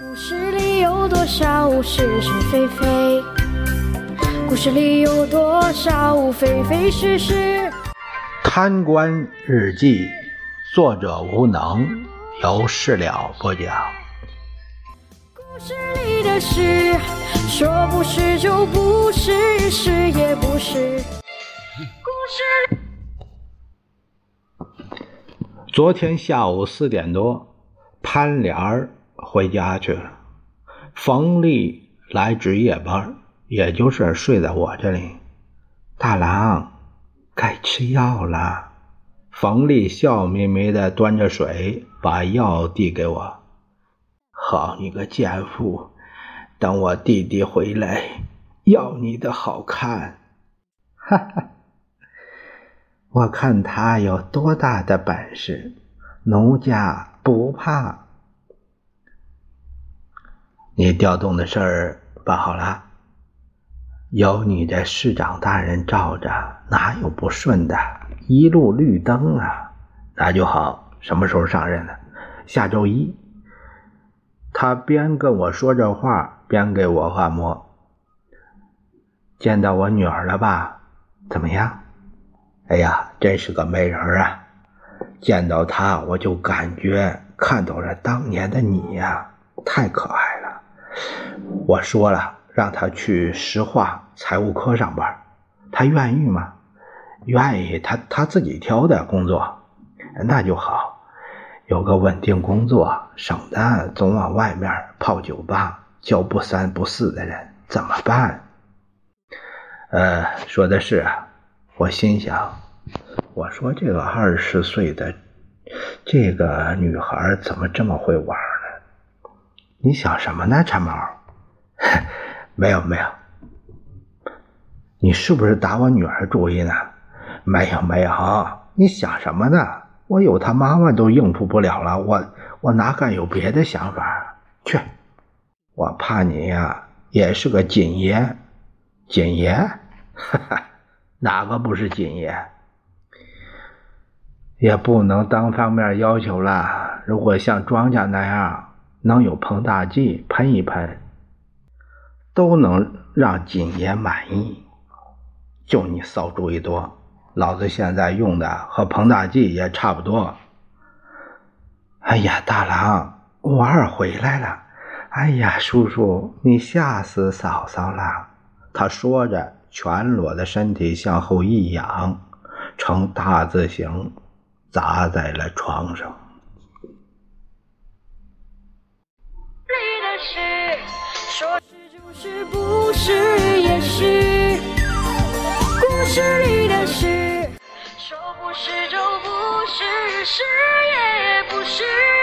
故事里有多少是是非非？故事里有多少非非是是？贪官日记，作者无能，由事了播讲。故事里的事，说不是就不是，是也不是。故事。昨天下午四点多，潘莲儿回家去了。冯丽来值夜班，也就是睡在我这里。大郎，该吃药了。冯丽笑眯眯的端着水，把药递给我。好你个贱妇！等我弟弟回来，要你的好看。哈哈。我看他有多大的本事，奴家不怕。你调动的事儿办好了，有你这市长大人罩着，哪有不顺的？一路绿灯啊，那就好。什么时候上任呢？下周一。他边跟我说这话，边给我按摩。见到我女儿了吧？怎么样？哎呀，真是个美人啊！见到她，我就感觉看到了当年的你呀，太可爱。我说了，让他去石化财务科上班，他愿意吗？愿意，他他自己挑的工作，那就好，有个稳定工作，省得总往外面泡酒吧，交不三不四的人，怎么办？呃，说的是啊，我心想。我说这个二十岁的这个女孩怎么这么会玩呢？你想什么呢，馋毛？没有没有，你是不是打我女儿主意呢？没有没有，你想什么呢？我有她妈妈都应付不了了，我我哪敢有别的想法？去，我怕你呀，也是个锦爷，锦爷，哈哈，哪个不是锦爷？也不能单方面要求了。如果像庄家那样能有膨大剂喷一喷，都能让金爷满意。就你馊主意多，老子现在用的和膨大剂也差不多。哎呀，大郎，我儿回来了！哎呀，叔叔，你吓死嫂嫂了！他说着，全裸的身体向后一仰，呈大字形。砸在了床上。里的事，说是，不是也是。故事里的事，说不是就不是，是也不是。